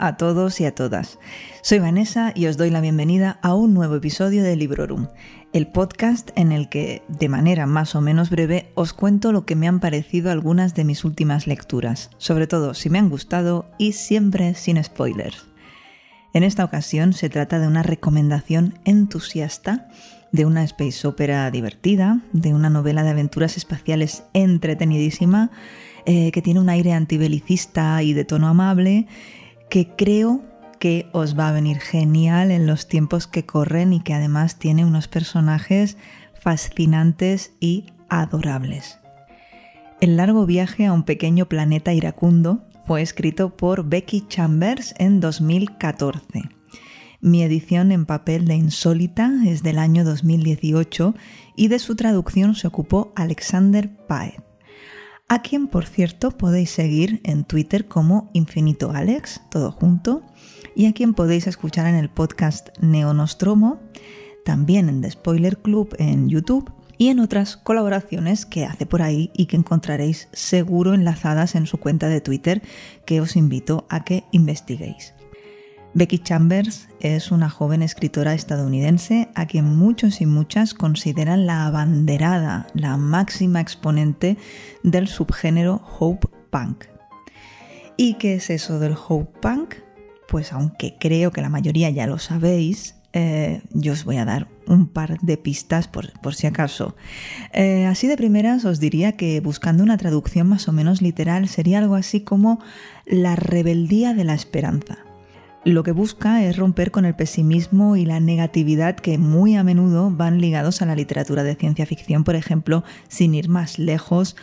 A todos y a todas. Soy Vanessa y os doy la bienvenida a un nuevo episodio de Librorum, el podcast en el que, de manera más o menos breve, os cuento lo que me han parecido algunas de mis últimas lecturas, sobre todo si me han gustado y siempre sin spoilers. En esta ocasión se trata de una recomendación entusiasta de una space opera divertida, de una novela de aventuras espaciales entretenidísima, eh, que tiene un aire antibelicista y de tono amable, que creo que os va a venir genial en los tiempos que corren y que además tiene unos personajes fascinantes y adorables. El largo viaje a un pequeño planeta iracundo fue escrito por Becky Chambers en 2014. Mi edición en papel de Insólita es del año 2018 y de su traducción se ocupó Alexander Paez a quien por cierto podéis seguir en Twitter como Infinito Alex, todo junto, y a quien podéis escuchar en el podcast Neonostromo, también en The Spoiler Club en YouTube y en otras colaboraciones que hace por ahí y que encontraréis seguro enlazadas en su cuenta de Twitter que os invito a que investiguéis. Becky Chambers es una joven escritora estadounidense a quien muchos y muchas consideran la abanderada, la máxima exponente del subgénero Hope Punk. ¿Y qué es eso del Hope Punk? Pues aunque creo que la mayoría ya lo sabéis, eh, yo os voy a dar un par de pistas por, si acaso. Eh, así de primeras os diría que buscando una traducción más o menos literal sería algo así como la rebeldía de la esperanza lo que busca es romper con el pesimismo y la negatividad que muy a menudo van ligados a la literatura de ciencia ficción, por ejemplo, sin ir más lejos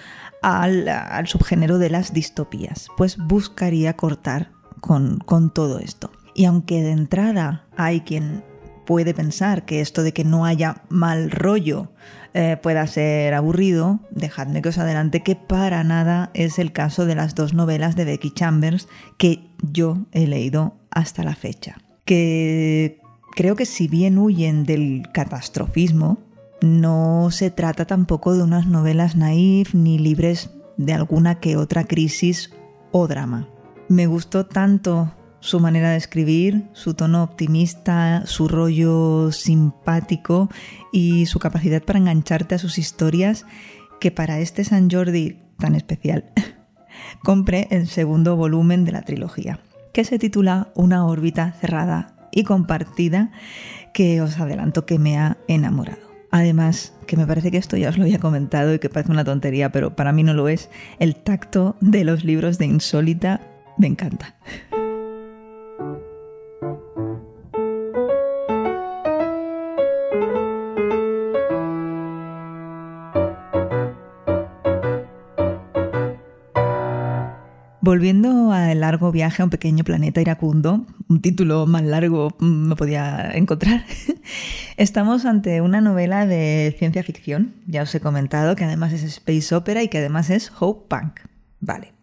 al, subgénero de las distopías. Pues buscaría cortar con, todo esto. Y aunque de entrada hay quien puede pensar que esto de que no haya mal rollo eh, pueda ser aburrido, dejadme que os adelante que para nada es el caso de las dos novelas de Becky Chambers que yo he leído hasta la fecha. Que creo que si bien huyen del catastrofismo, no se trata tampoco de unas novelas naif ni libres de alguna que otra crisis o drama. Me gustó tanto su manera de escribir, su tono optimista, su rollo simpático y su capacidad para engancharte a sus historias que para este San Jordi tan especial compré el segundo volumen de la trilogía, que se titula Una órbita cerrada y compartida que os adelanto que me ha enamorado. Además, que me parece que esto ya os lo había comentado y que parece una tontería, pero para mí no lo es, el tacto de los libros de Insólita me encanta. Volviendo al largo viaje a un pequeño planeta iracundo, un título más largo me podía encontrar, estamos ante una novela de ciencia ficción, ya os he comentado que además es space opera y que además es hope punk. Vale.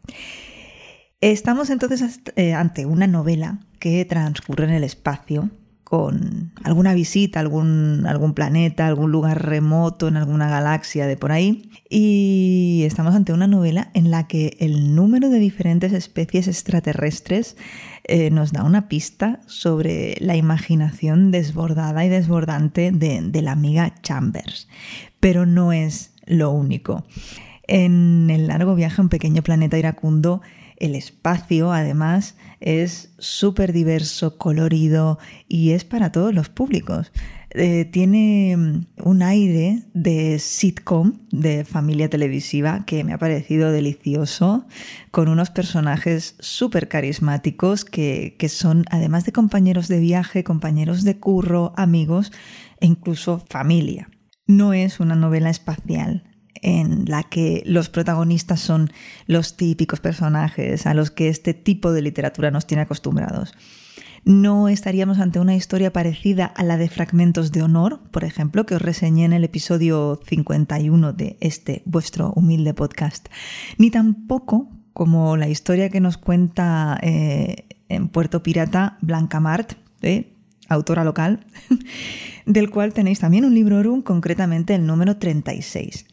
Estamos entonces eh, ante una novela que transcurre en el espacio con alguna visita a algún, algún planeta, algún lugar remoto, en alguna galaxia de por ahí. Y estamos ante una novela en la que el número de diferentes especies extraterrestres eh, nos da una pista sobre la imaginación desbordada y desbordante de, de la amiga Chambers. Pero no es lo único. En el largo viaje a un pequeño planeta iracundo, el espacio, además, es súper diverso, colorido y es para todos los públicos. Eh, tiene mm, un aire de sitcom, de familia televisiva, que me ha parecido delicioso, con unos personajes súper carismáticos que, que son, además de compañeros de viaje, compañeros de curro, amigos e incluso familia. No es una novela espacial, en la que los protagonistas son los típicos personajes a los que este tipo de literatura nos tiene acostumbrados. No estaríamos ante una historia parecida a la de Fragmentos de Honor, por ejemplo, que os reseñé en el episodio 51 de este vuestro humilde podcast, ni tampoco como la historia que nos cuenta eh, en Puerto Pirata Blanca Mart, ¿eh? autora local, del cual tenéis también un libro room, concretamente el número 36.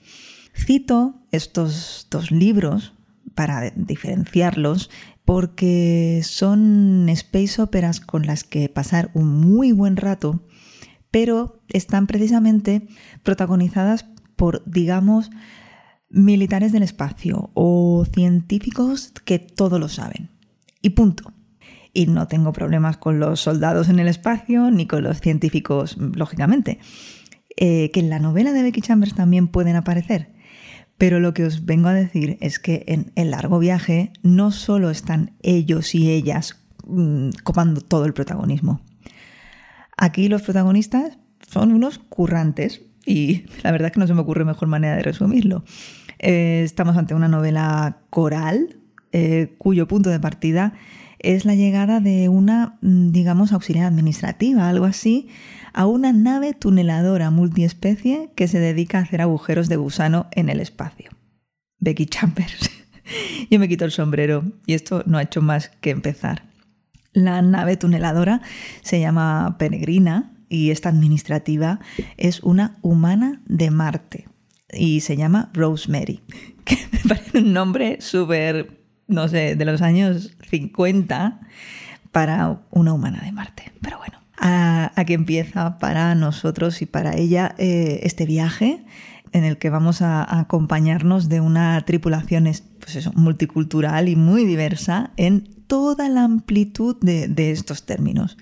Cito estos dos libros para diferenciarlos porque son space operas con las que pasar un muy buen rato, pero están precisamente protagonizadas por, digamos, militares del espacio o científicos que todo lo saben. Y punto. Y no tengo problemas con los soldados en el espacio ni con los científicos, lógicamente. Eh, que en la novela de Becky Chambers también pueden aparecer. Pero lo que os vengo a decir es que en el largo viaje no solo están ellos y ellas mm, copando todo el protagonismo. Aquí los protagonistas son unos currantes y la verdad es que no se me ocurre mejor manera de resumirlo. Eh, estamos ante una novela coral eh, cuyo punto de partida es la llegada de una, mm, digamos, auxiliar administrativa, algo así, a una nave tuneladora multiespecie que se dedica a hacer agujeros de gusano en el espacio. Becky Chambers. Yo me quito el sombrero y esto no ha hecho más que empezar. La nave tuneladora se llama Peregrina y esta administrativa es una humana de Marte y se llama Rosemary, que me parece un nombre súper, no sé, de los años 50 para una humana de Marte. Pero bueno, aquí empieza para nosotros y para ella eh, este viaje en el que vamos a, acompañarnos de una tripulación pues multicultural y muy diversa en toda la amplitud de, estos términos.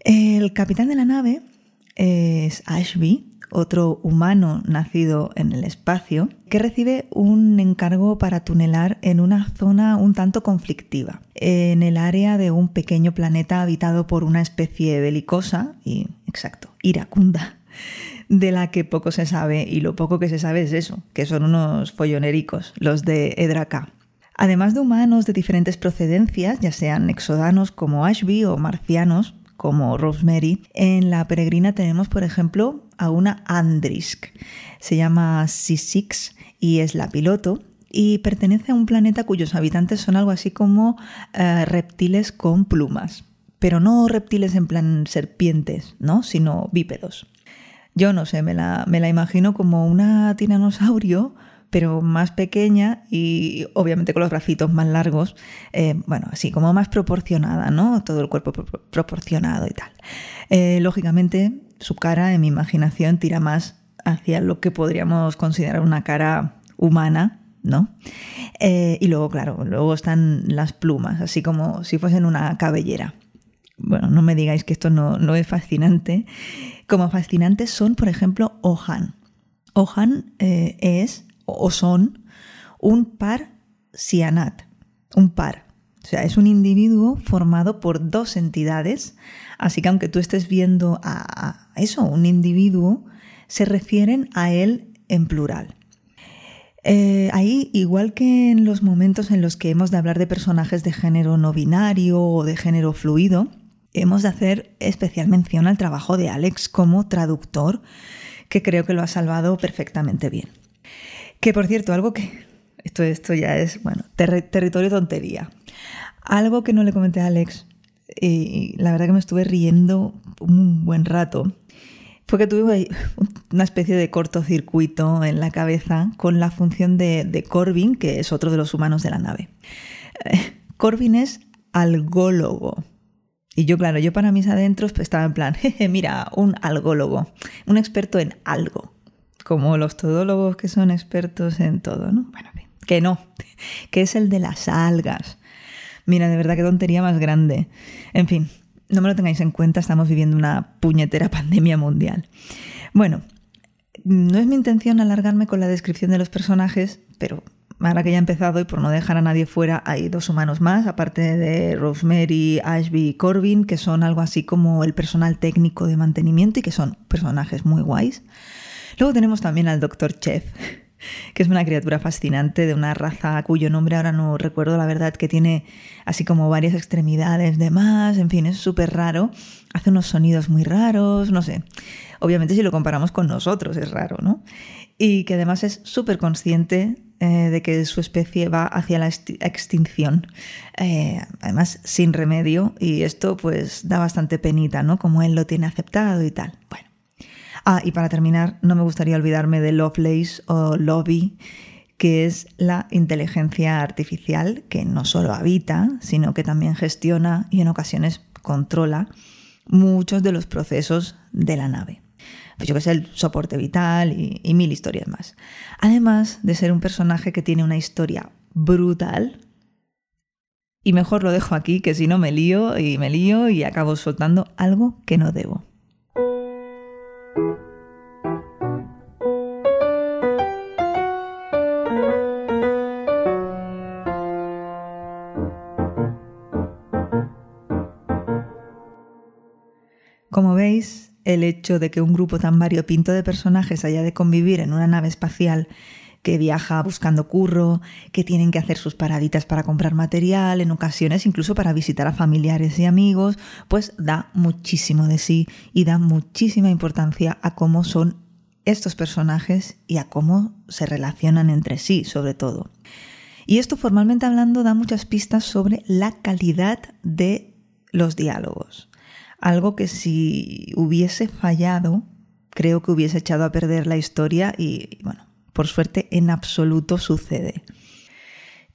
El capitán de la nave es Ashby, otro humano nacido en el espacio, que recibe un encargo para tunelar en una zona un tanto conflictiva, en el área de un pequeño planeta habitado por una especie belicosa y, exacto, iracunda, de la que poco se sabe y lo poco que se sabe es eso, que son unos follonericos, los de Edraka. Además de humanos de diferentes procedencias, ya sean exodanos como Ashby o marcianos, como Rosemary. En la peregrina tenemos, por ejemplo, a una Andrisk. Se llama C6 y es la piloto y pertenece a un planeta cuyos habitantes son algo así como eh, reptiles con plumas. Pero no reptiles en plan serpientes, ¿no? Sino bípedos. Yo no sé, me la, me la imagino como una tiranosaurio pero más pequeña y obviamente con los bracitos más largos, eh, bueno, así como más proporcionada, ¿no? Todo el cuerpo proporcionado y tal. Eh, lógicamente, su cara, en mi imaginación, tira más hacia lo que podríamos considerar una cara humana, ¿no? Eh, y luego, claro, luego están las plumas, así como si fuesen una cabellera. Bueno, no me digáis que esto no, no es fascinante. Como fascinantes son, por ejemplo, Ohan. Ohan es o son un par cianat, un par. O sea, es un individuo formado por dos entidades, así que aunque tú estés viendo a, eso, un individuo, se refieren a él en plural. Eh, ahí, igual que en los momentos en los que hemos de hablar de personajes de género no binario o de género fluido, hemos de hacer especial mención al trabajo de Alex como traductor, que creo que lo ha salvado perfectamente bien. Que por cierto, algo que. Esto, esto ya es, bueno, territorio tontería. Algo que no le comenté a Alex, y la verdad que me estuve riendo un buen rato, fue que tuve una especie de cortocircuito en la cabeza con la función de, de Corbin, que es otro de los humanos de la nave. Eh, Corbin es algólogo. Y yo, claro, yo para mis adentros pues, estaba en plan, mira, un algólogo, un experto en algo como los todólogos que son expertos en todo, ¿no? Bueno, que no, que es el de las algas. Mira, de verdad qué tontería más grande. En fin, no me lo tengáis en cuenta, estamos viviendo una puñetera pandemia mundial. Bueno, no es mi intención alargarme con la descripción de los personajes, pero ahora que ya he empezado y por no dejar a nadie fuera, hay dos humanos más, aparte de Rosemary, Ashby y Corbin, que son algo así como el personal técnico de mantenimiento y que son personajes muy guays. Luego tenemos también al Dr. Chef, que es una criatura fascinante de una raza cuyo nombre ahora no recuerdo la verdad, que tiene así como varias extremidades de más, en fin, es súper raro, hace unos sonidos muy raros, no sé. Obviamente si lo comparamos con nosotros es raro, ¿no? Y que además es súper consciente eh, de que su especie va hacia la extinción, eh, además sin remedio, y esto pues da bastante penita, ¿no? Como él lo tiene aceptado y tal. Bueno. Ah, y para terminar, no me gustaría olvidarme de Lovelace o Lobby, que es la inteligencia artificial que no solo habita, sino que también gestiona y en ocasiones controla muchos de los procesos de la nave. Pues yo que sé, el soporte vital y, y mil historias más. Además de ser un personaje que tiene una historia brutal, y mejor lo dejo aquí, que si no me lío y me lío y acabo soltando algo que no debo. Como veis, el hecho de que un grupo tan variopinto de personajes haya de convivir en una nave espacial que viaja buscando curro, que tienen que hacer sus paraditas para comprar material, en ocasiones incluso para visitar a familiares y amigos, pues da muchísimo de sí y da muchísima importancia a cómo son estos personajes y a cómo se relacionan entre sí, sobre todo. Y esto formalmente hablando da muchas pistas sobre la calidad de los diálogos algo que si hubiese fallado, creo que hubiese echado a perder la historia y, bueno, por suerte en absoluto sucede.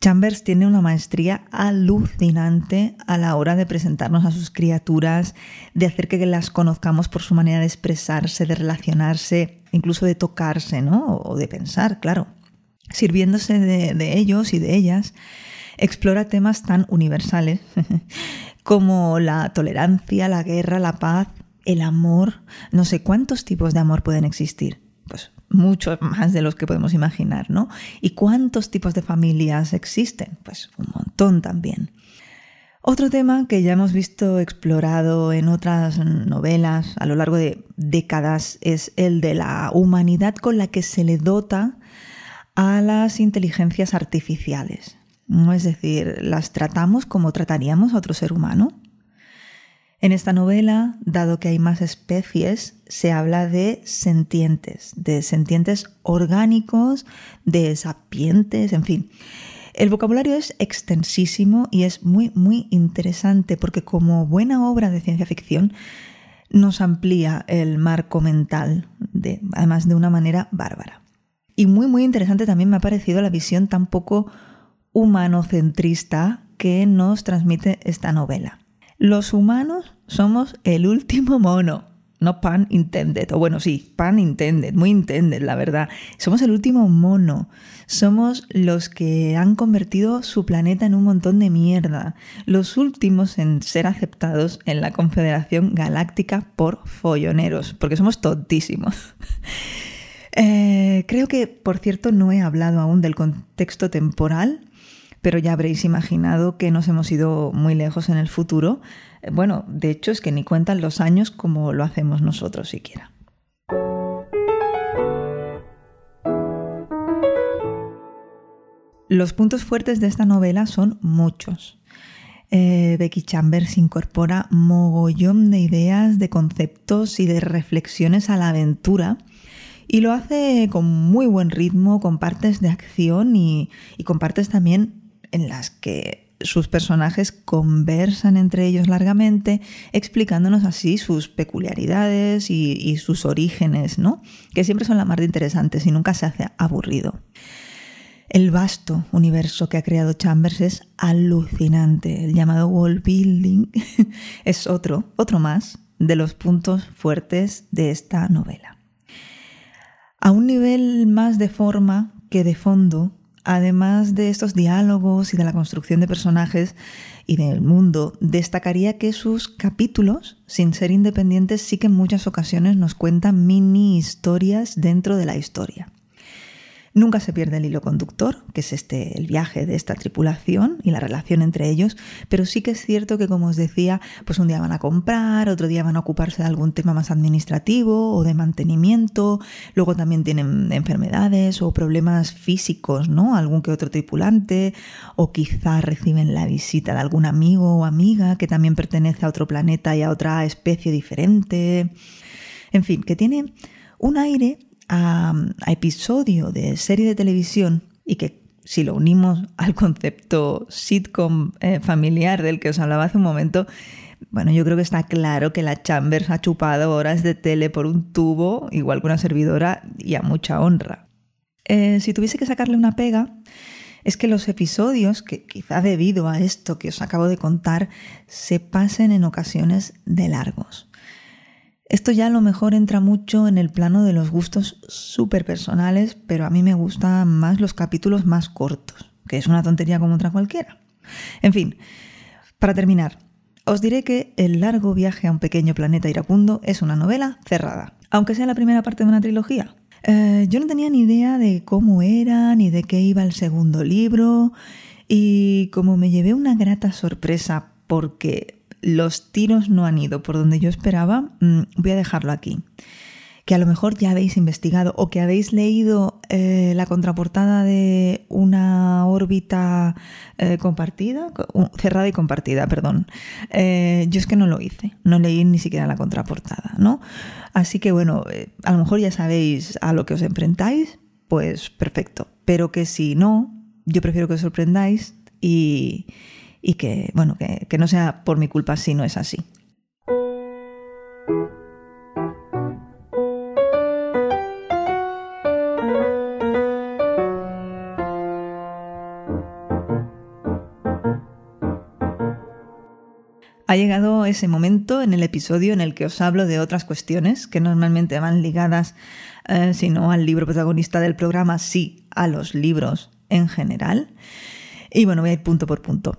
Chambers tiene una maestría alucinante a la hora de presentarnos a sus criaturas, de hacer que las conozcamos por su manera de expresarse, de relacionarse, incluso de tocarse, ¿no? O de pensar, claro. Sirviéndose de, de ellos y de ellas, explora temas tan universales como la tolerancia, la guerra, la paz, el amor. No sé cuántos tipos de amor pueden existir. Muchos más de los que podemos imaginar, ¿no? ¿Y cuántos tipos de familias existen? Pues un montón también. Otro tema que ya hemos visto explorado en otras novelas a lo largo de décadas es el de la humanidad con la que se le dota a las inteligencias artificiales. Es decir, las tratamos como trataríamos a otro ser humano. En esta novela, dado que hay más especies, se habla de sentientes, de sentientes orgánicos, de sapientes, en fin. El vocabulario es extensísimo y es muy, muy interesante porque como buena obra de ciencia ficción nos amplía el marco mental, de, además de una manera bárbara. Y muy, muy interesante también me ha parecido la visión tan poco humanocentrista que nos transmite esta novela. Los humanos somos el último mono. No pan intended, o bueno, sí, pan intended, muy intended, la verdad. Somos el último mono. Somos los que han convertido su planeta en un montón de mierda. Los últimos en ser aceptados en la Confederación Galáctica por folloneros, porque somos tontísimos. Eh, creo que, por cierto, no he hablado aún del contexto temporal pero ya habréis imaginado que nos hemos ido muy lejos en el futuro. Eh, bueno, de hecho es que ni cuentan los años como lo hacemos nosotros siquiera. Los puntos fuertes de esta novela son muchos. Eh, Becky Chambers incorpora mogollón de ideas, de conceptos y de reflexiones a la aventura y lo hace con muy buen ritmo, con partes de acción y, y con partes también en las que sus personajes conversan entre ellos largamente, explicándonos así sus peculiaridades y, sus orígenes, ¿no? Que siempre son la más de interesantes y nunca se hace aburrido. El vasto universo que ha creado Chambers es alucinante. El llamado wall building es otro, otro más de los puntos fuertes de esta novela. A un nivel más de forma que de fondo, Además de estos diálogos y de la construcción de personajes y del mundo, destacaría que sus capítulos, sin ser independientes, sí que en muchas ocasiones nos cuentan mini historias dentro de la historia. Nunca se pierde el hilo conductor, que es este el viaje de esta tripulación y la relación entre ellos, pero sí que es cierto que como os decía, pues un día van a comprar, otro día van a ocuparse de algún tema más administrativo o de mantenimiento, luego también tienen enfermedades o problemas físicos, ¿no? Algún que otro tripulante o quizá reciben la visita de algún amigo o amiga que también pertenece a otro planeta y a otra especie diferente. En fin, que tiene un aire a, episodio de serie de televisión y que si lo unimos al concepto sitcom eh, familiar del que os hablaba hace un momento, bueno, yo creo que está claro que la Chambers ha chupado horas de tele por un tubo, igual que una servidora, y a mucha honra. Eh, si tuviese que sacarle una pega, es que los episodios, que quizá debido a esto que os acabo de contar, se pasen en ocasiones de largos. Esto ya a lo mejor entra mucho en el plano de los gustos súper personales, pero a mí me gustan más los capítulos más cortos, que es una tontería como otra cualquiera. En fin, para terminar, os diré que El largo viaje a un pequeño planeta iracundo es una novela cerrada, aunque sea la primera parte de una trilogía. Eh, yo no tenía ni idea de cómo era, ni de qué iba el segundo libro, y como me llevé una grata sorpresa porque los tiros no han ido por donde yo esperaba, mm, voy a dejarlo aquí. Que a lo mejor ya habéis investigado o que habéis leído eh, la contraportada de una órbita eh, compartida, cerrada y compartida, perdón. Eh, yo es que no lo hice, no leí ni siquiera la contraportada, ¿no? Así que bueno, a lo mejor ya sabéis a lo que os enfrentáis, pues perfecto. Pero que si no, yo prefiero que os sorprendáis y, y que, bueno, que, que no sea por mi culpa si no es así. Ha llegado ese momento en el episodio en el que os hablo de otras cuestiones que normalmente van ligadas, eh, si no al libro protagonista del programa, sí a los libros en general. Y bueno, voy a ir punto por punto.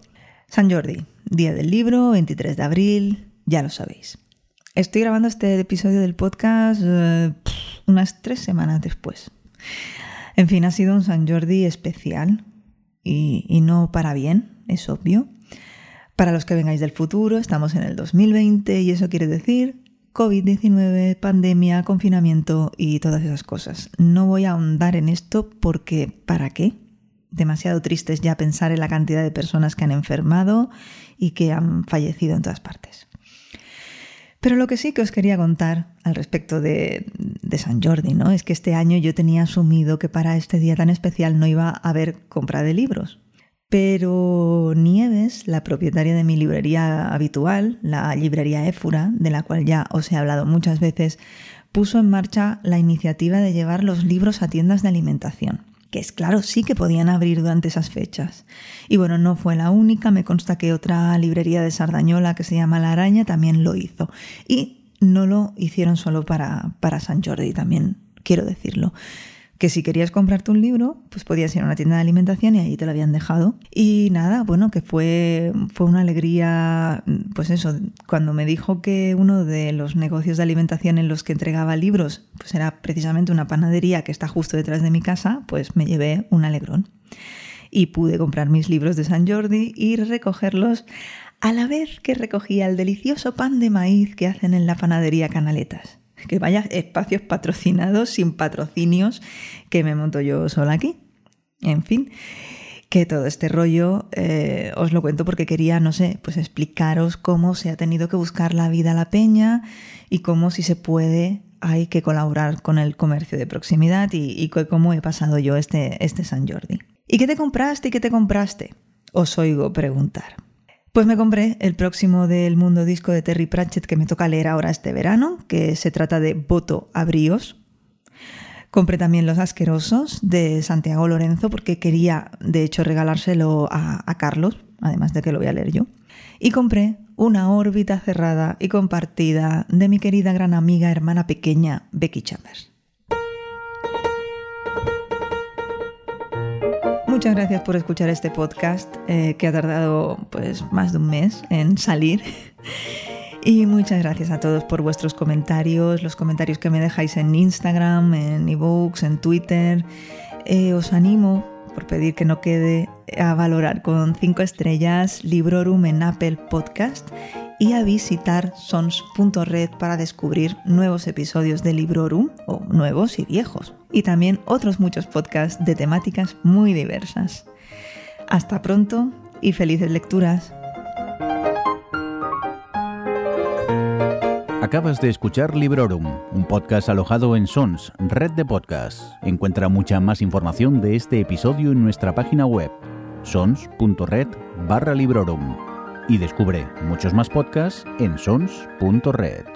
San Jordi, día del libro, 23 de abril, ya lo sabéis. Estoy grabando este episodio del podcast eh, unas tres semanas después. En fin, ha sido un San Jordi especial y, y no para bien, es obvio. Para los que vengáis del futuro, estamos en el 2020 y eso quiere decir COVID-19, pandemia, confinamiento y todas esas cosas. No voy a ahondar en esto porque ¿para qué? Demasiado tristes ya pensar en la cantidad de personas que han enfermado y que han fallecido en todas partes. Pero lo que sí que os quería contar al respecto de, de, San Jordi, ¿no? Es que este año yo tenía asumido que para este día tan especial no iba a haber compra de libros. Pero Nieves, la propietaria de mi librería habitual, la librería Éfura, de la cual ya os he hablado muchas veces, puso en marcha la iniciativa de llevar los libros a tiendas de alimentación que es claro, sí que podían abrir durante esas fechas. Y bueno, no fue la única, me consta que otra librería de Sardañola que se llama La Araña también lo hizo. Y no lo hicieron solo para, para San Jordi, también quiero decirlo que si querías comprarte un libro, pues podías ir a una tienda de alimentación y ahí te lo habían dejado. Y nada, bueno, que fue, fue una alegría, pues eso, cuando me dijo que uno de los negocios de alimentación en los que entregaba libros, pues era precisamente una panadería que está justo detrás de mi casa, pues me llevé un alegrón. Y pude comprar mis libros de San Jordi y recogerlos a la vez que recogía el delicioso pan de maíz que hacen en la panadería Canaletas que vaya espacios patrocinados sin patrocinios que me monto yo sola aquí. En fin, que todo este rollo eh, os lo cuento porque quería, no sé, pues explicaros cómo se ha tenido que buscar la vida a la peña y cómo si se puede hay que colaborar con el comercio de proximidad y, cómo he pasado yo este, este San Jordi. ¿Y qué te compraste y qué te compraste? Os oigo preguntar. Pues me compré el próximo del mundo disco de Terry Pratchett que me toca leer ahora este verano, que se trata de Voto a Bríos. Compré también Los Asquerosos de Santiago Lorenzo porque quería, de hecho, regalárselo a, a Carlos, además de que lo voy a leer yo. Y compré Una órbita cerrada y compartida de mi querida gran amiga hermana pequeña Becky Chambers. Muchas gracias por escuchar este podcast eh, que ha tardado pues más de un mes en salir. Y muchas gracias a todos por vuestros comentarios, los comentarios que me dejáis en Instagram, en ebooks, en Twitter. Eh, os animo, por pedir que no quede, a valorar con 5 estrellas Librorum en Apple Podcast y a visitar sons.red para descubrir nuevos episodios de Librorum, o nuevos y viejos, y también otros muchos podcasts de temáticas muy diversas. Hasta pronto y felices lecturas. Acabas de escuchar Librorum, un podcast alojado en Sons, red de podcasts. Encuentra mucha más información de este episodio en nuestra página web, sons.red barra Librorum. Y descubre muchos más podcasts en sons.red.